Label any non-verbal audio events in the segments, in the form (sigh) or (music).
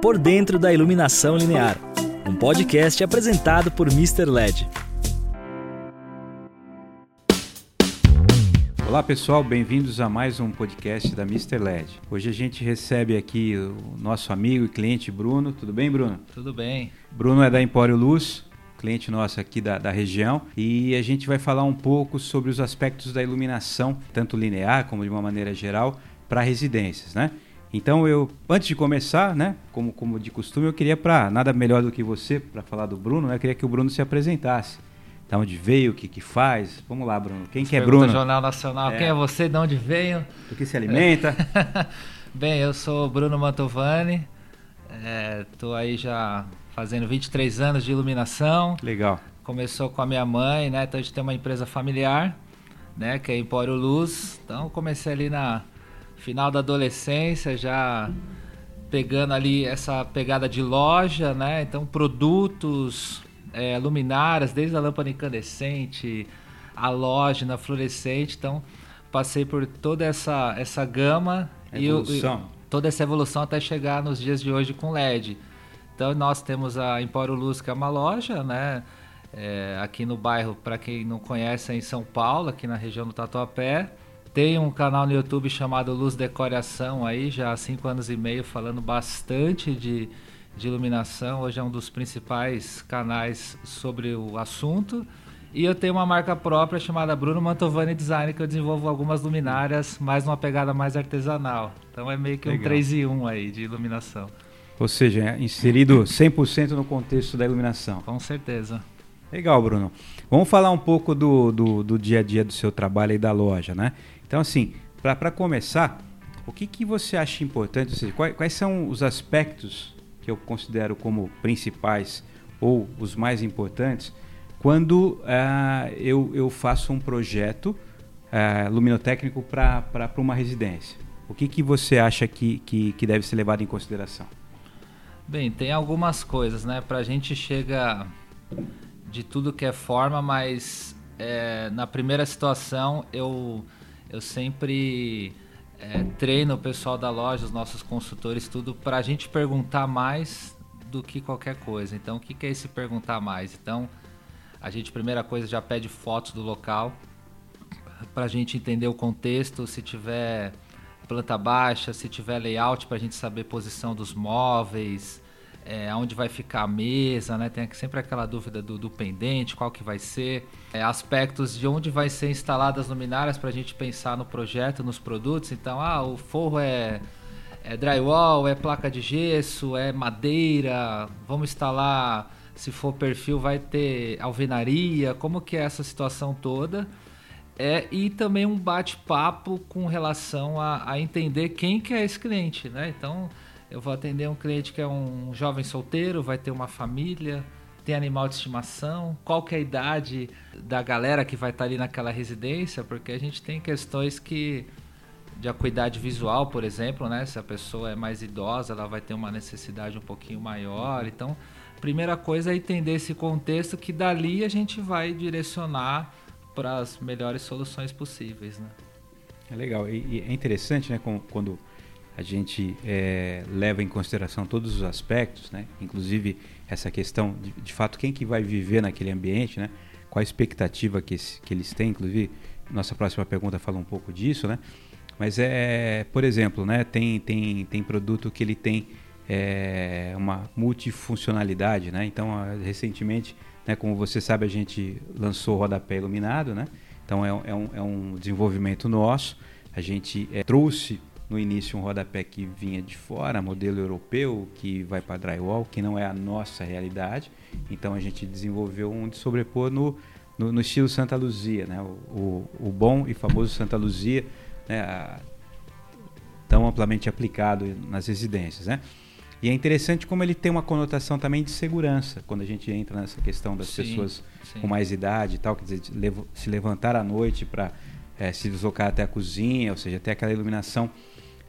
Por Dentro da Iluminação Linear, um podcast apresentado por Mr. LED. Olá pessoal, bem-vindos a mais um podcast da Mr. LED. Hoje a gente recebe aqui o nosso amigo e cliente Bruno. Tudo bem, Bruno? Tudo bem. Bruno é da Empório Luz, cliente nosso aqui da, da região, e a gente vai falar um pouco sobre os aspectos da iluminação, tanto linear como de uma maneira geral, para residências, né? Então eu, antes de começar, né, como, como de costume, eu queria para nada melhor do que você para falar do Bruno, né, eu queria que o Bruno se apresentasse. Da onde veio, o que que faz? Vamos lá, Bruno. Quem que é Bruno? Jornal Nacional. É. Quem é você? De onde veio? Do que se alimenta? (laughs) Bem, eu sou Bruno Mantovani. Estou é, aí já fazendo 23 anos de iluminação. Legal. Começou com a minha mãe, né? Então a gente tem uma empresa familiar, né? Que é Empório Luz. Então comecei ali na final da adolescência, já pegando ali essa pegada de loja, né? Então produtos, é, luminárias, desde a lâmpada incandescente, a lógina fluorescente. Então, passei por toda essa, essa gama evolução. e toda essa evolução até chegar nos dias de hoje com LED. Então, nós temos a Empório Luz, que é uma loja, né? É, aqui no bairro, para quem não conhece, é em São Paulo, aqui na região do Tatuapé. Tem um canal no YouTube chamado Luz Decoração aí, já há cinco anos e meio, falando bastante de de iluminação, hoje é um dos principais canais sobre o assunto. E eu tenho uma marca própria chamada Bruno Mantovani Design, que eu desenvolvo algumas luminárias, mais uma pegada mais artesanal. Então é meio que Legal. um 3 e 1 aí de iluminação. Ou seja, é inserido 100% no contexto da iluminação. Com certeza. Legal, Bruno. Vamos falar um pouco do, do, do dia a dia do seu trabalho e da loja, né? Então, assim, para começar, o que, que você acha importante? Ou seja, quais, quais são os aspectos que eu considero como principais ou os mais importantes, quando uh, eu, eu faço um projeto uh, luminotécnico para uma residência. O que, que você acha que, que, que deve ser levado em consideração? Bem, tem algumas coisas, né? Para a gente chega de tudo que é forma, mas é, na primeira situação eu, eu sempre é, treina o pessoal da loja, os nossos consultores, tudo, para a gente perguntar mais do que qualquer coisa. Então, o que, que é esse perguntar mais? Então, a gente, primeira coisa, já pede fotos do local para a gente entender o contexto, se tiver planta baixa, se tiver layout, para a gente saber posição dos móveis, é, onde vai ficar a mesa, né? Tem sempre aquela dúvida do, do pendente, qual que vai ser, é, aspectos de onde vai ser instaladas as luminárias para a gente pensar no projeto, nos produtos. Então, ah, o forro é, é drywall, é placa de gesso, é madeira, vamos instalar, se for perfil, vai ter alvenaria, como que é essa situação toda. É, e também um bate-papo com relação a, a entender quem que é esse cliente, né? Então, eu vou atender um cliente que é um jovem solteiro, vai ter uma família, tem animal de estimação, qual que é a idade da galera que vai estar ali naquela residência, porque a gente tem questões que de acuidade visual, por exemplo, né? Se a pessoa é mais idosa, ela vai ter uma necessidade um pouquinho maior. Então, primeira coisa é entender esse contexto que dali a gente vai direcionar para as melhores soluções possíveis, né? É legal e, é interessante, né? Quando a gente é, leva em consideração todos os aspectos, né? inclusive essa questão de, de fato quem que vai viver naquele ambiente, né? qual a expectativa que, esse, que eles têm, inclusive nossa próxima pergunta fala um pouco disso, né? Mas é, por exemplo, né? Tem, tem, tem produto que ele tem é, uma multifuncionalidade, né? Então, recentemente, né, como você sabe, a gente lançou o rodapé iluminado, né? Então, é, é, um, é um desenvolvimento nosso. A gente é, trouxe no início um rodapé que vinha de fora, modelo europeu, que vai para drywall, que não é a nossa realidade. Então a gente desenvolveu um de sobrepor no, no, no estilo Santa Luzia, né? o, o, o, bom e famoso Santa Luzia, né? a, tão amplamente aplicado nas residências. Né? E é interessante como ele tem uma conotação também de segurança, quando a gente entra nessa questão das sim, pessoas sim. com mais idade e tal, quer dizer, se levantar à noite para é, se deslocar até a cozinha, ou seja, ter aquela iluminação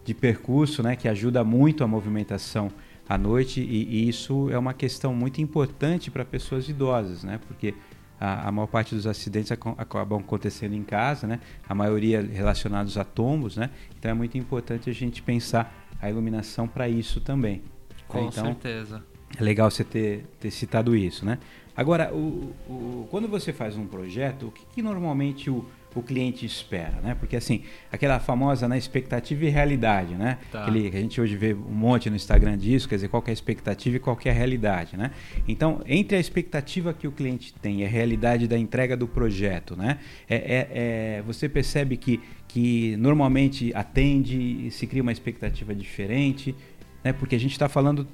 de percurso, né, que ajuda muito a movimentação à noite e, e isso é uma questão muito importante para pessoas idosas, né, porque a, a, maior parte dos acidentes ac acabam acontecendo em casa, né, a maioria relacionados a tombos, né, então é muito importante a gente pensar a iluminação para isso também. Com então, certeza. É legal você ter, ter citado isso, né? Agora, o, o, quando você faz um projeto, o que, que normalmente o, o cliente espera, né? Porque assim, aquela famosa né, expectativa e realidade, né? Tá. Aquele, que a gente hoje vê um monte no Instagram disso, quer dizer, qual é a expectativa e qual é a realidade, né? Então, entre a expectativa que o cliente tem e a realidade da entrega do projeto, né? É, é, é, você percebe que, que normalmente atende, se cria uma expectativa diferente, né? Porque a gente está falando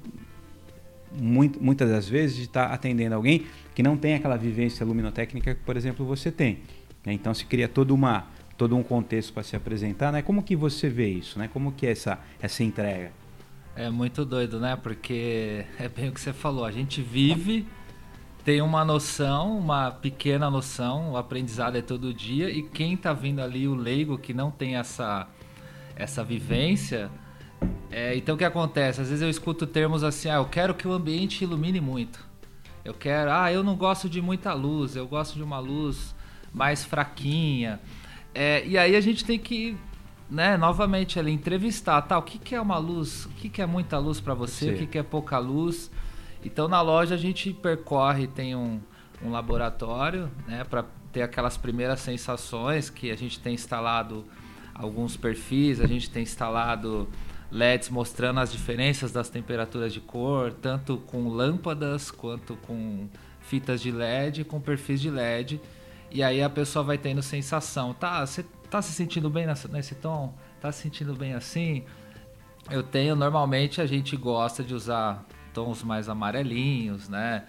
muito, muitas das vezes de estar tá atendendo alguém que não tem aquela vivência luminotécnica que, por exemplo, você tem. Né? Então se cria todo, uma, todo um contexto para se apresentar. Né? Como que você vê isso? Né? Como que é essa, essa entrega? É muito doido, né? Porque (laughs) é bem o que você falou. A gente vive, tem uma noção, uma pequena noção, o aprendizado é todo dia. E quem está vindo ali, o leigo, que não tem essa, essa vivência... É, então o que acontece? Às vezes eu escuto termos assim, ah, eu quero que o ambiente ilumine muito. Eu quero, ah, eu não gosto de muita luz, eu gosto de uma luz mais fraquinha. É, e aí a gente tem que, né, novamente ali, entrevistar, tá? O que, que é uma luz? O que, que é muita luz para você? Sim. O que, que é pouca luz? Então na loja a gente percorre, tem um, um laboratório, né, para ter aquelas primeiras sensações que a gente tem instalado alguns perfis, a gente tem instalado LEDs mostrando as diferenças das temperaturas de cor, tanto com lâmpadas quanto com fitas de LED, com perfis de LED. E aí a pessoa vai tendo sensação, tá, você tá se sentindo bem nesse tom? Tá se sentindo bem assim? Eu tenho, normalmente a gente gosta de usar tons mais amarelinhos, né?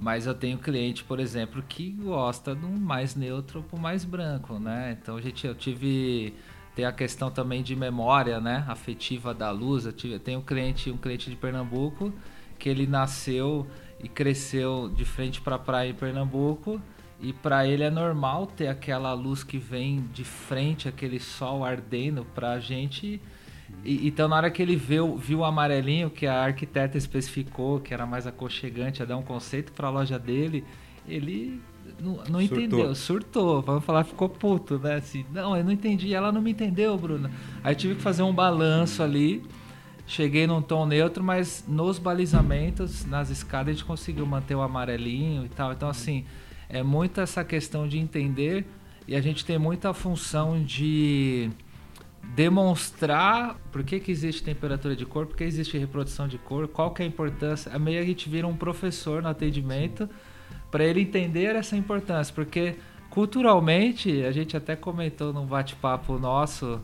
Mas eu tenho cliente, por exemplo, que gosta do mais neutro pro mais branco, né? Então gente, eu tive tem a questão também de memória, né, afetiva da luz. Eu, tive, eu tenho um cliente, um cliente de Pernambuco que ele nasceu e cresceu de frente para a praia em Pernambuco e para ele é normal ter aquela luz que vem de frente, aquele sol ardendo para a gente. E, então, na hora que ele viu, viu o amarelinho, que a arquiteta especificou, que era mais aconchegante, a dar um conceito para a loja dele, ele não, não entendeu, surtou. Vamos falar, ficou puto, né? Assim, não, eu não entendi, ela não me entendeu, Bruna. Aí tive que fazer um balanço ali. Cheguei num tom neutro, mas nos balizamentos, nas escadas, a gente conseguiu manter o amarelinho e tal. Então, assim, é muito essa questão de entender e a gente tem muita função de demonstrar por que, que existe temperatura de cor, por que existe reprodução de cor, qual que é a importância. A meio a gente vira um professor no atendimento para ele entender essa importância, porque culturalmente, a gente até comentou num bate-papo nosso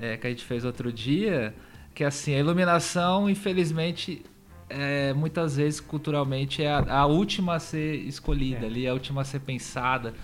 é, que a gente fez outro dia, que assim, a iluminação, infelizmente, é, muitas vezes culturalmente é a, a última a ser escolhida é. ali, a última a ser pensada.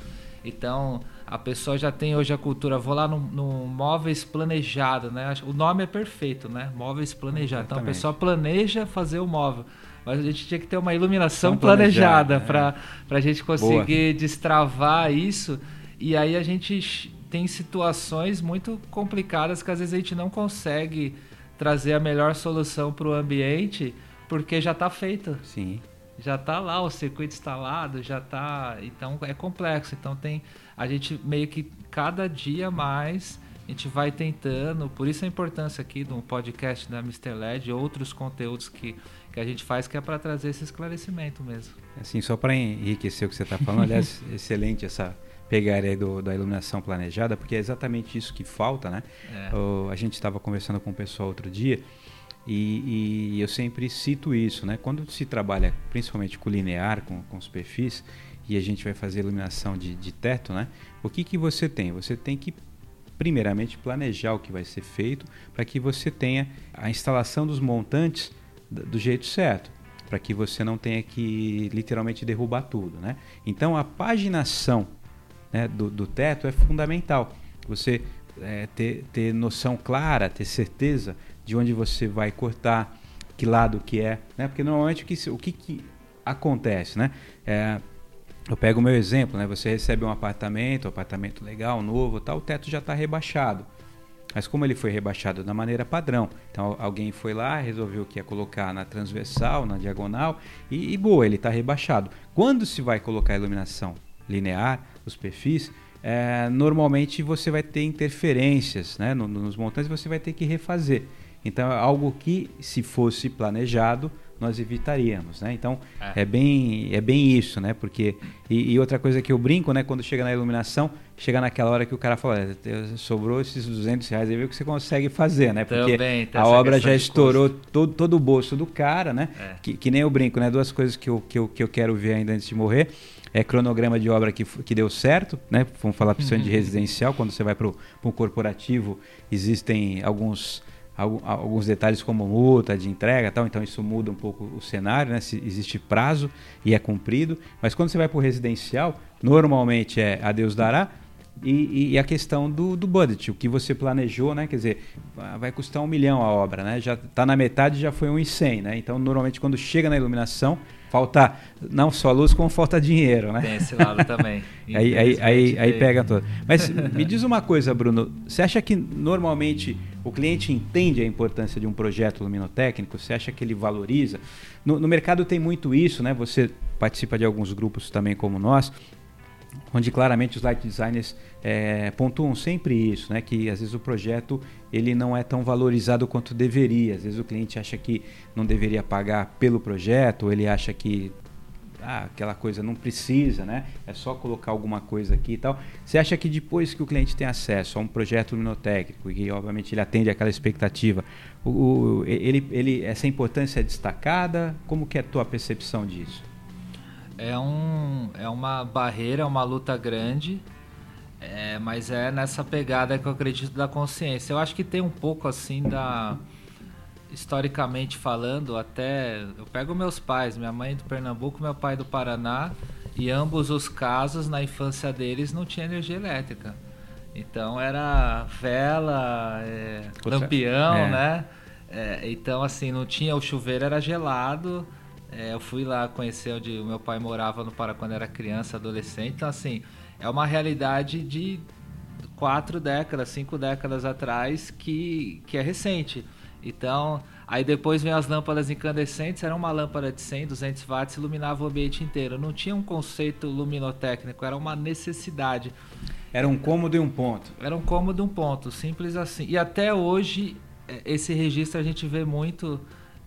Então a pessoa já tem hoje a cultura, vou lá no, no móveis planejado, né? O nome é perfeito, né? Móveis planejado. Então a pessoa planeja fazer o móvel. Mas a gente tinha que ter uma iluminação planejada é. para a gente conseguir Boa. destravar isso. E aí a gente tem situações muito complicadas que às vezes a gente não consegue trazer a melhor solução para o ambiente porque já está feito. Sim. Já está lá o circuito instalado, já está. Então é complexo. Então tem. A gente meio que cada dia mais a gente vai tentando. Por isso a importância aqui do podcast da Mr. LED e outros conteúdos que, que a gente faz, que é para trazer esse esclarecimento mesmo. Assim, só para enriquecer o que você está falando, aliás, (laughs) excelente essa pegar aí do, da iluminação planejada, porque é exatamente isso que falta, né? É. O, a gente estava conversando com o pessoal outro dia e, e, eu sempre cito isso, né? Quando se trabalha principalmente com linear, com, com os perfis, e a gente vai fazer iluminação de, de teto, né? O que, que você tem? Você tem que primeiramente planejar o que vai ser feito para que você tenha a instalação dos montantes do jeito certo, para que você não tenha que literalmente derrubar tudo, né? Então a paginação né, do, do teto é fundamental. Você é, ter, ter noção clara, ter certeza de onde você vai cortar, que lado que é, né? Porque normalmente o que, o que, que acontece, né? É, eu pego o meu exemplo, né? Você recebe um apartamento, um apartamento legal, novo, tal, o teto já está rebaixado. Mas como ele foi rebaixado da maneira padrão, então alguém foi lá, resolveu que ia colocar na transversal, na diagonal, e, e boa, ele está rebaixado. Quando se vai colocar a iluminação linear, os perfis, é, normalmente você vai ter interferências né, nos montantes, você vai ter que refazer. Então é algo que, se fosse planejado, nós evitaríamos, né? Então é. é, bem é bem isso, né? Porque e, e, outra coisa que eu brinco, né? Quando chega na iluminação, chega naquela hora que o cara fala, sobrou esses 200 reais aí, vê o que você consegue fazer, né? Porque Também, a obra já estourou todo, todo o bolso do cara, né? É. Que, que nem eu brinco, né? Duas coisas que eu, que eu, que eu quero ver ainda antes de morrer é cronograma de obra que, que deu certo, né? Vamos falar principalmente de uhum. residencial, quando você vai para o corporativo, existem alguns alguns detalhes como multa de entrega tal, então isso muda um pouco o cenário, né? Se existe prazo e é cumprido, mas quando você vai para o residencial, normalmente é a Deus dará, e, e, a questão do, do budget, o que você planejou, né? Quer dizer, vai custar um milhão a obra, né? Já está na metade, já foi um e cem, né? Então, normalmente, quando chega na iluminação, falta não só luz, como falta dinheiro, né? Tem esse lado também. (laughs) aí, aí, aí, aí, pega todo. Mas me diz uma coisa, Bruno. Você acha que normalmente o cliente entende a importância de um projeto luminotécnico? Você acha que ele valoriza? No, no mercado tem muito isso, né? Você participa de alguns grupos também como nós, onde claramente os light designers é, pontuam sempre isso, né? Que às vezes o projeto ele não é tão valorizado quanto deveria. Às vezes o cliente acha que não deveria pagar pelo projeto, ou ele acha que ah, aquela coisa não precisa, né? É só colocar alguma coisa aqui e tal. Você acha que depois que o cliente tem acesso a um projeto luminotécnico e obviamente ele atende aquela expectativa, o, o, ele, ele, essa importância é destacada? Como que é a tua percepção disso? É, um, é uma barreira, uma luta grande, é, mas é nessa pegada que eu acredito da consciência. Eu acho que tem um pouco assim da. Historicamente falando, até. Eu pego meus pais, minha mãe do Pernambuco, meu pai do Paraná, e ambos os casos, na infância deles, não tinha energia elétrica. Então era vela, é, lampião, é. né? É, então, assim, não tinha. O chuveiro era gelado é, eu fui lá conhecer onde o meu pai morava no Pará quando era criança, adolescente. Então, assim, é uma realidade de quatro décadas, cinco décadas atrás que, que é recente. Então, aí depois vem as lâmpadas incandescentes, era uma lâmpada de 100, 200 watts, iluminava o ambiente inteiro. Não tinha um conceito luminotécnico, era uma necessidade. Era um cômodo e um ponto. Era um cômodo e um ponto, simples assim. E até hoje, é, esse registro a gente vê muito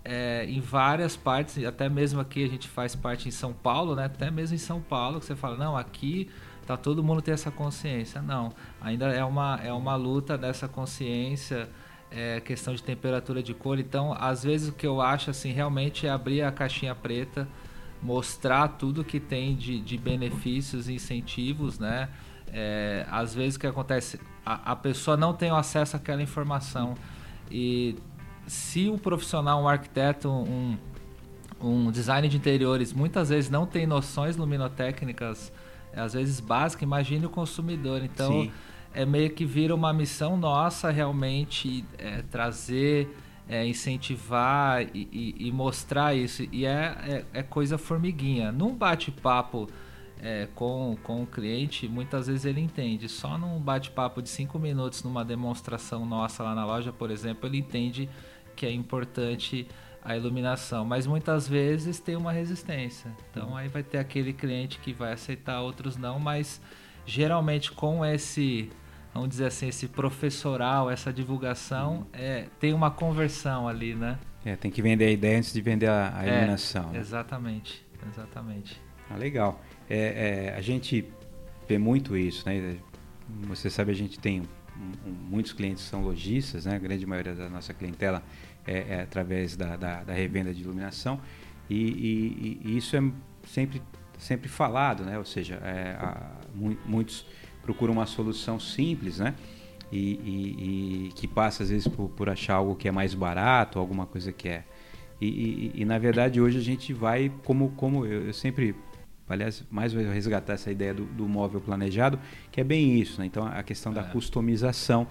é, em várias partes, até mesmo aqui a gente faz parte em São Paulo, né? Até mesmo em São Paulo, que você fala, não, aqui tá todo mundo tem essa consciência. Não, ainda é uma, é uma luta dessa consciência, é, questão de temperatura de cor. Então, às vezes o que eu acho assim realmente é abrir a caixinha preta, mostrar tudo que tem de, de benefícios e incentivos, né? É, às vezes o que acontece, a, a pessoa não tem acesso àquela informação e se o profissional, um arquiteto, um, um design de interiores, muitas vezes não tem noções luminotécnicas, às vezes básicas, imagine o consumidor. Então, Sim. é meio que vira uma missão nossa realmente é, trazer, é, incentivar e, e, e, mostrar isso. E é, é, é coisa formiguinha. Num bate-papo é, com, com o cliente, muitas vezes ele entende. Só num bate-papo de cinco minutos, numa demonstração nossa lá na loja, por exemplo, ele entende que é importante a iluminação, mas muitas vezes tem uma resistência. Então aí vai ter aquele cliente que vai aceitar, outros não, mas geralmente com esse, vamos dizer assim, esse professoral, essa divulgação, é, tem uma conversão ali, né? É, tem que vender a ideia antes de vender a, a é, iluminação. É, exatamente, exatamente. Ah, legal. É, é, a gente vê muito isso, né? Você sabe, a gente tem muitos clientes são lojistas, né? A grande maioria da nossa clientela é, é através da, da, da, revenda de iluminação e, e, e, isso é sempre sempre falado, né? Ou seja, é, a, muitos procuram uma solução simples, né? E, e, que passa às vezes por, por, achar algo que é mais barato, alguma coisa que é. E, na verdade hoje a gente vai como como eu, eu sempre aliás, mais resgatar essa ideia do, do, móvel planejado, que é bem isso, né? Então, a questão da é. customização,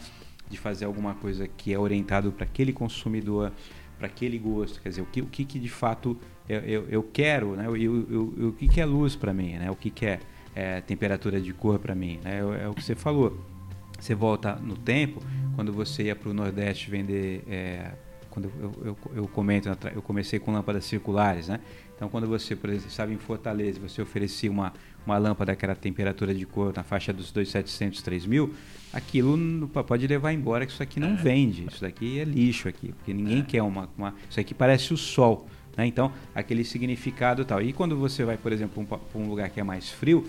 de fazer alguma coisa que é orientado para aquele consumidor, para aquele gosto, quer dizer, o que, o que, que de fato eu, eu, eu quero, né? O que, que é luz para mim, né? O que, que é, é temperatura de cor para mim, né? É, é, o que você falou. Você volta no tempo, quando você ia para o Nordeste vender é, quando eu, eu, eu comento, eu comecei com lâmpadas circulares, né? Então, quando você, por exemplo, estava em Fortaleza, você oferecia uma, uma lâmpada que era temperatura de cor na faixa dos 2.700, 3.000, aquilo pode levar embora que isso aqui não é. vende, isso daqui é lixo aqui, porque ninguém é. quer uma, uma... Isso aqui parece o sol, né? Então, aquele significado tal. E quando você vai, por exemplo, para um, um lugar que é mais frio,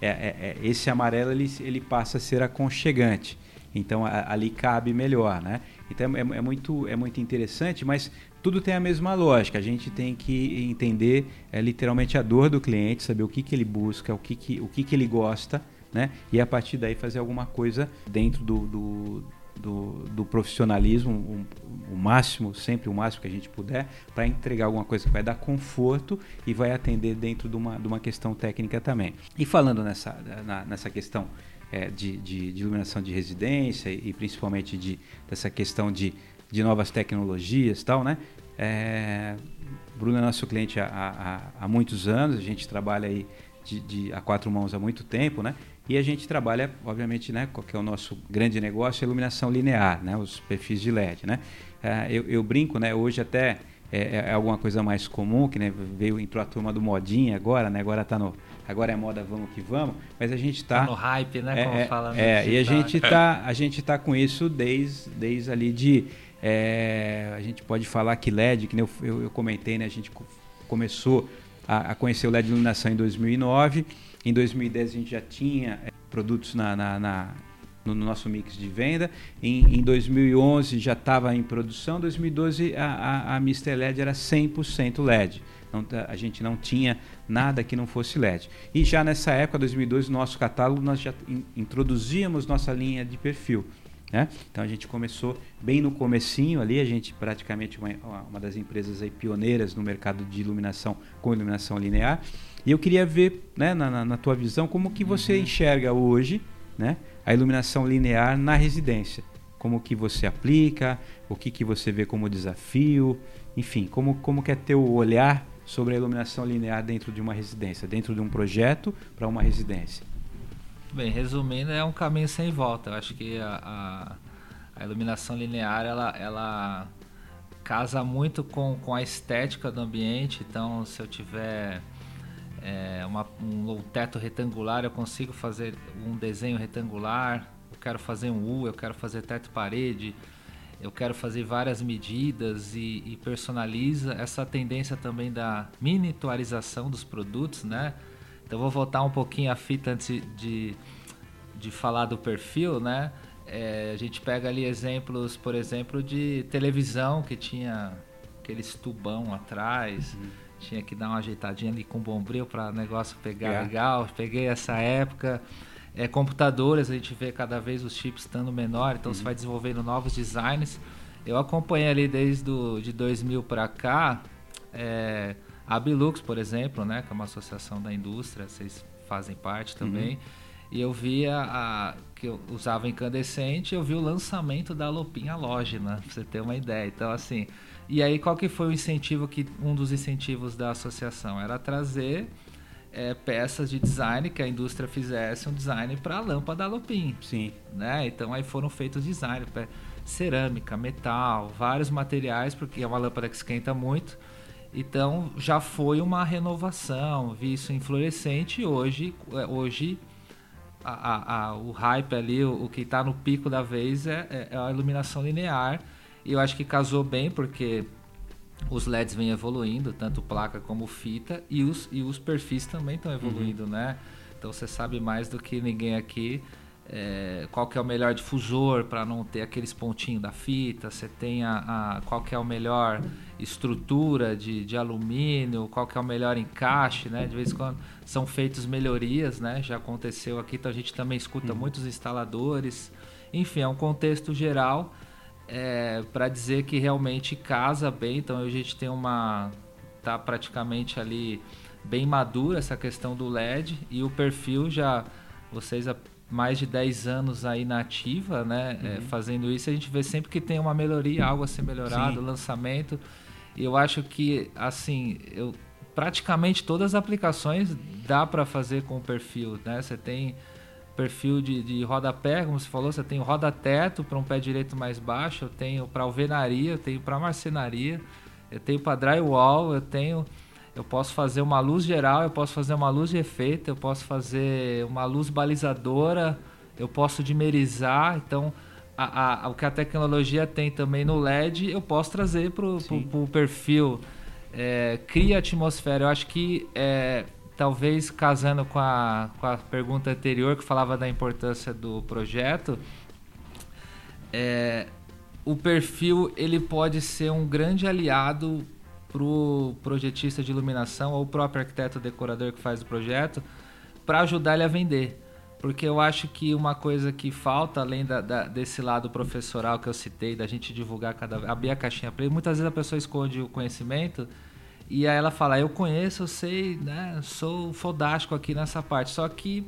é, é, é, esse amarelo ele, ele passa a ser aconchegante. Então a, ali cabe melhor, né? Então é, é, muito, é muito interessante, mas tudo tem a mesma lógica. A gente tem que entender é, literalmente a dor do cliente, saber o que, que ele busca, o que, que, o que, que ele gosta, né? E a partir daí fazer alguma coisa dentro do, do, do, do profissionalismo, um, o máximo, sempre o máximo que a gente puder, para entregar alguma coisa que vai dar conforto e vai atender dentro de uma, de uma questão técnica também. E falando nessa, na, nessa questão é, de, de, de, iluminação de residência e, principalmente de, dessa questão de, de novas tecnologias tal, né? É, Bruno é nosso cliente há, há, há, muitos anos, a gente trabalha aí de, de, a quatro mãos há muito tempo, né? E a gente trabalha, obviamente, né? Qual que é o nosso grande negócio? A iluminação linear, né? Os perfis de LED, né? É, eu, eu, brinco, né? Hoje até é, é, alguma coisa mais comum, que né? veio, entrou a turma do modinha agora, né? Agora tá no agora é moda, vamos que vamos, mas a gente está tá no hype, né? Como é, fala é, e a gente está a gente tá com isso desde, desde ali de é, a gente pode falar que LED, que eu, eu, eu comentei, né? A gente começou a, a, conhecer o LED de iluminação em 2009. Em 2010 a gente já tinha é, produtos na, na, na no nosso mix de venda. Em, em 2011 já estava em produção. Em 2012 a, a, a. LED era 100% LED. Não, a gente não tinha nada que não fosse LED. E já nessa época, 2012, no nosso catálogo, nós já in, introduzíamos nossa linha de perfil. Né? Então a gente começou bem no comecinho ali, a gente praticamente uma, uma das empresas aí pioneiras no mercado de iluminação com iluminação linear. E eu queria ver, né, na, na tua visão, como que você uhum. enxerga hoje, né, a iluminação linear na residência. Como que você aplica, o que que você vê como desafio, enfim, como como que é teu olhar sobre a iluminação linear dentro de uma residência, dentro de um projeto para uma residência? Bem, resumindo, é um caminho sem volta. Eu acho que a, a, a iluminação linear ela, ela casa muito com, com a estética do ambiente. Então, se eu tiver é, uma, um teto retangular, eu consigo fazer um desenho retangular. Eu quero fazer um U, eu quero fazer teto-parede eu quero fazer várias medidas e, e, personaliza essa tendência também da miniaturização dos produtos, né? Então vou voltar um pouquinho a fita antes de, de falar do perfil, né? É, a gente pega ali exemplos, por exemplo, de televisão que tinha aqueles tubão atrás, uhum. tinha que dar uma ajeitadinha ali com bombril para o negócio pegar é. legal. Peguei essa época é, computadores, a gente vê cada vez os chips estando menor, então uhum. você vai desenvolvendo novos designs. Eu acompanhei ali desde do, de 2000 para cá é, a Bilux, por exemplo, né, que é uma associação da indústria, vocês fazem parte também. Uhum. E eu via a, que eu usava incandescente, eu vi o lançamento da Lupinha Halógena, pra você ter uma ideia. Então, assim, e aí qual que foi o incentivo que um dos incentivos da associação era trazer é, peças de design que a indústria fizesse um design para a lâmpada Alopin. Sim. Né? Então aí foram feitos design cerâmica, metal, vários materiais, porque é uma lâmpada que esquenta muito. Então já foi uma renovação, vi isso em fluorescente e hoje, é, hoje a, a, a, o hype ali, o, o que está no pico da vez é, é, é a iluminação linear. E eu acho que casou bem, porque os LEDs vêm evoluindo, tanto placa como fita, e os, e os perfis também estão evoluindo, uhum. né? Então você sabe mais do que ninguém aqui é, qual que é o melhor difusor para não ter aqueles pontinhos da fita, você tem a, a, qual que é a melhor estrutura de, de alumínio, qual que é o melhor encaixe, né? De vez em quando são feitas melhorias, né? Já aconteceu aqui, então a gente também escuta uhum. muitos instaladores. Enfim, é um contexto geral é, para dizer que realmente casa bem. Então a gente tem uma tá praticamente ali bem madura essa questão do LED e o perfil já vocês mais de 10 anos aí na ativa, né, é, uhum. é, fazendo isso, a gente vê sempre que tem uma melhoria, algo a ser melhorado, Sim. lançamento. E eu acho que assim, eu praticamente todas as aplicações dá para fazer com o perfil, né? Você tem perfil de, de rodapé, como você falou, você tem o roda-teto para um pé direito mais baixo, eu tenho para alvenaria, eu tenho para marcenaria, eu tenho para drywall, eu tenho eu posso fazer uma luz geral, eu posso fazer uma luz de efeito, eu posso fazer uma luz balizadora, eu posso dimerizar. Então, a, a, o que a tecnologia tem também no LED, eu posso trazer para o perfil. É, cria atmosfera. Eu acho que, é, talvez casando com a, com a pergunta anterior, que falava da importância do projeto, é, o perfil ele pode ser um grande aliado para o projetista de iluminação ou o próprio arquiteto decorador que faz o projeto para ajudar ele a vender. Porque eu acho que uma coisa que falta, além da, da, desse lado professoral que eu citei, da gente divulgar cada abrir a caixinha preta, muitas vezes a pessoa esconde o conhecimento e aí ela fala, eu conheço, eu sei, né, sou fodástico aqui nessa parte. Só que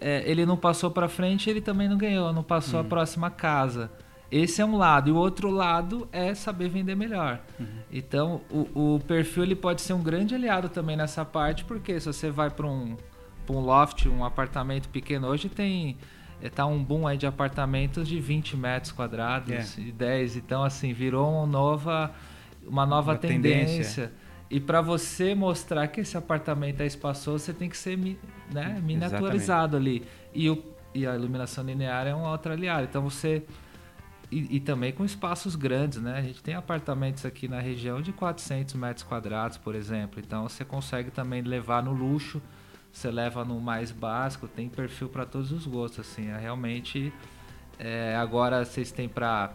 é, ele não passou para frente, ele também não ganhou, não passou a uhum. próxima casa. Esse é um lado. E o outro lado é saber vender melhor. Uhum. Então, o, o, perfil ele pode ser um grande aliado também nessa parte, porque se você vai para um, um loft, um apartamento pequeno, hoje tem está um boom aí de apartamentos de 20 metros quadrados é. e 10. Então, assim, virou uma nova, uma nova uma tendência. tendência. E para você mostrar que esse apartamento é espaçoso, você tem que ser né, miniaturizado Exatamente. ali. E, o, e a iluminação linear é um outro aliado. Então, você e, e, também com espaços grandes, né? A gente tem apartamentos aqui na região de 400 metros quadrados, por exemplo. Então você consegue também levar no luxo, você leva no mais básico, tem perfil para todos os gostos, assim. É realmente é, agora vocês têm para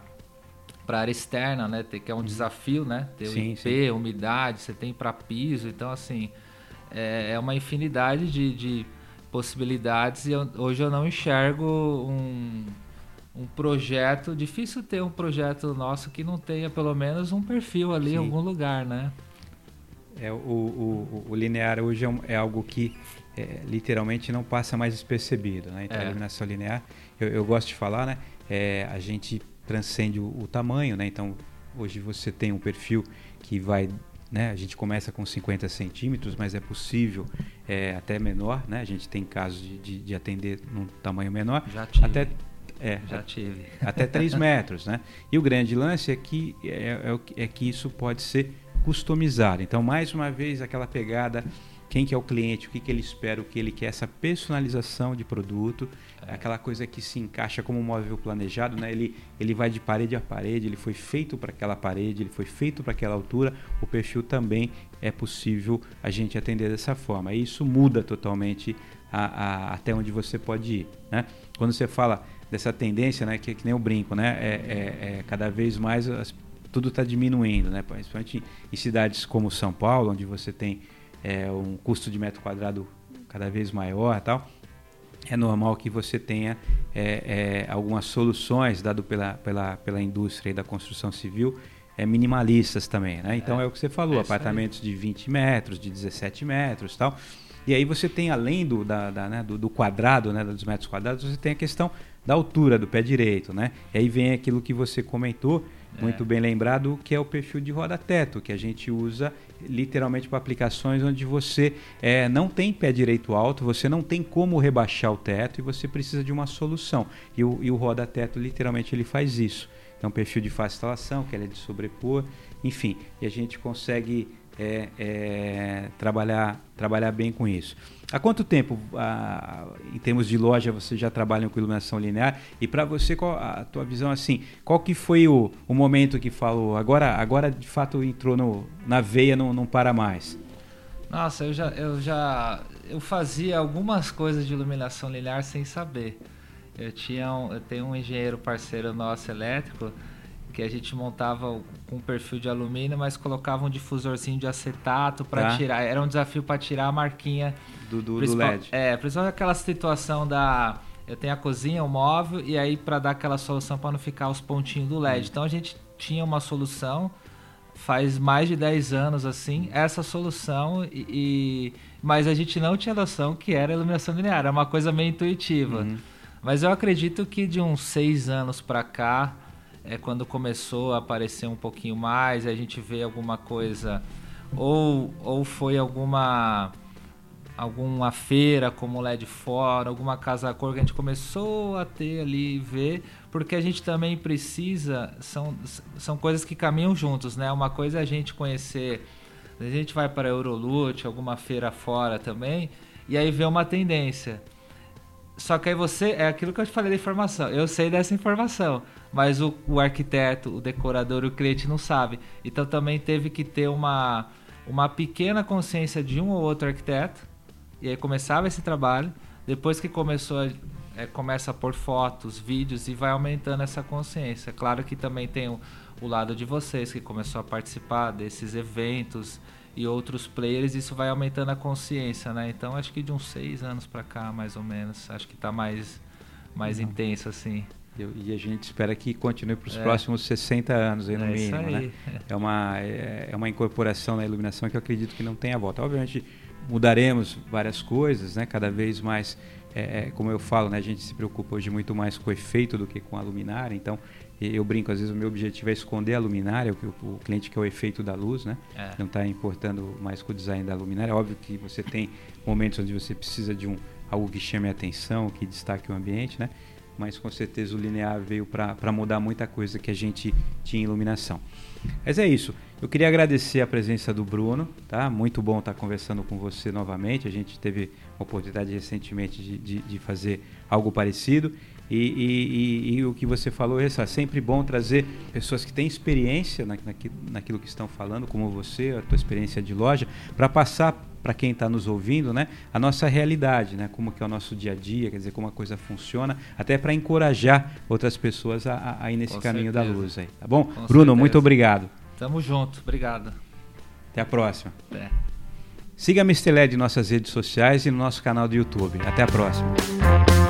para área externa, né? Que é um uhum. desafio, né? Ter sim, o IP, sim. umidade, você tem para piso, então assim é, é uma infinidade de, de possibilidades e eu, hoje eu não enxergo um um projeto. Difícil ter um projeto nosso que não tenha pelo menos um perfil ali Sim. em algum lugar, né? É, o, o, o linear hoje é, é algo que é, literalmente não passa mais despercebido, né? Então, é. a iluminação linear, eu, eu, gosto de falar, né? É, a gente transcende o, o, tamanho, né? Então, hoje você tem um perfil que vai, né? A gente começa com 50 centímetros, mas é possível é, até menor, né? A gente tem casos de, de, de atender num tamanho menor. Já. Até é, já tive. Até 3 metros, né? E o grande lance é que, é, é, é, que isso pode ser customizado. Então, mais uma vez, aquela pegada, quem que é o cliente, o que, que ele espera, o que ele quer, essa personalização de produto, é. aquela coisa que se encaixa como um móvel planejado, né? Ele, ele vai de parede a parede, ele foi feito para aquela parede, ele foi feito para aquela altura, o perfil também é possível a gente atender dessa forma. E isso muda totalmente a, a, até onde você pode ir, né? Quando você fala dessa tendência, né, que, é que nem o brinco, né, é, é, é cada vez mais as, tudo está diminuindo, né, principalmente em cidades como São Paulo, onde você tem é, um custo de metro quadrado cada vez maior, tal. É normal que você tenha é, é, algumas soluções dado pela, pela, pela indústria da construção civil é, minimalistas também, né? Então é, o que você falou, apartamentos de 20 metros, de 17 metros, tal. E aí você tem além do, da, da né, do, do, quadrado, né, dos metros quadrados, você tem a questão da altura do pé direito, né? E aí vem aquilo que você comentou, muito é. bem lembrado, que é o perfil de roda-teto, que a gente usa literalmente para aplicações onde você é, não tem pé direito alto, você não tem como rebaixar o teto e você precisa de uma solução. E o, e o roda-teto, literalmente, ele faz isso. É um perfil de fácil instalação, que ele é de sobrepor, enfim, e a gente consegue é, é, trabalhar, trabalhar bem com isso. Há quanto tempo, ah, em termos de loja, você já trabalha com iluminação linear? E para você, qual a tua visão assim? Qual que foi o, o momento que falou? Agora, agora de fato entrou no, na veia, não, não para mais. Nossa, eu já, eu já eu fazia algumas coisas de iluminação linear sem saber. Eu tinha um, eu tenho um engenheiro parceiro nosso elétrico que a gente montava com perfil de alumínio, mas colocava um difusorzinho de acetato para tá. tirar. Era um desafio para tirar a marquinha do, do, do, LED. É, principalmente aquela situação da eu tenho a cozinha, o móvel e aí para dar aquela solução para não ficar os pontinhos do LED. Hum. Então a gente tinha uma solução faz mais de 10 anos assim, essa solução e, e mas a gente não tinha noção que era iluminação linear, era uma coisa meio intuitiva. Uhum. Mas eu acredito que de uns seis anos para cá, é quando começou a aparecer um pouquinho mais, a gente vê alguma coisa ou ou foi alguma alguma feira como LED Fora, alguma casa cor que a gente começou a ter ali ver, porque a gente também precisa são, são coisas que caminham juntos, né? Uma coisa é a gente conhecer, a gente vai para Eurolute, alguma feira fora também, e aí vê uma tendência. Só que aí você, é aquilo que eu te falei da informação. Eu sei dessa informação, mas o, o arquiteto, o decorador, o cliente não sabe. Então também teve que ter uma, uma pequena consciência de um ou outro arquiteto. E aí começava esse trabalho. Depois que começou, é, começa a pôr fotos, vídeos e vai aumentando essa consciência. Claro que também tem o, o lado de vocês que começou a participar desses eventos e outros players, isso vai aumentando a consciência, né? Então acho que de uns seis anos para cá, mais ou menos, acho que está mais, mais uhum. intenso assim. E a gente espera que continue para os é. próximos 60 anos, aí, no é mínimo. Né? É, uma, é, é, uma incorporação na iluminação que eu acredito que não tem a volta. Obviamente, mudaremos várias coisas, né? cada vez mais, é, é, como eu falo, né? a gente se preocupa hoje muito mais com o efeito do que com a luminária. Então, eu brinco, às vezes o meu objetivo é esconder a luminária, o, o cliente quer o efeito da luz, né? É. Não está importando mais com o design da luminária. É óbvio que você tem momentos onde você precisa de um algo que chame a atenção, que destaque o ambiente, né? Mas com certeza o linear veio para mudar muita coisa que a gente tinha em iluminação. Mas é isso. Eu queria agradecer a presença do Bruno, tá? Muito bom estar conversando com você novamente. A gente teve oportunidade recentemente de, de, de fazer algo parecido. E, e, e, e, o que você falou é sempre bom trazer pessoas que têm experiência na, naquilo que estão falando, como você, a tua experiência de loja, para passar para quem está nos ouvindo, né, a nossa realidade, né, como que é o nosso dia a dia, quer dizer, como a coisa funciona, até para encorajar outras pessoas a, a ir nesse Com caminho certeza. da luz aí, tá bom? Com Bruno, certeza. muito obrigado. Tamo junto, obrigado. Até a próxima. Até. Siga a Mr. LED em nossas redes sociais e no nosso canal do YouTube. Até a próxima.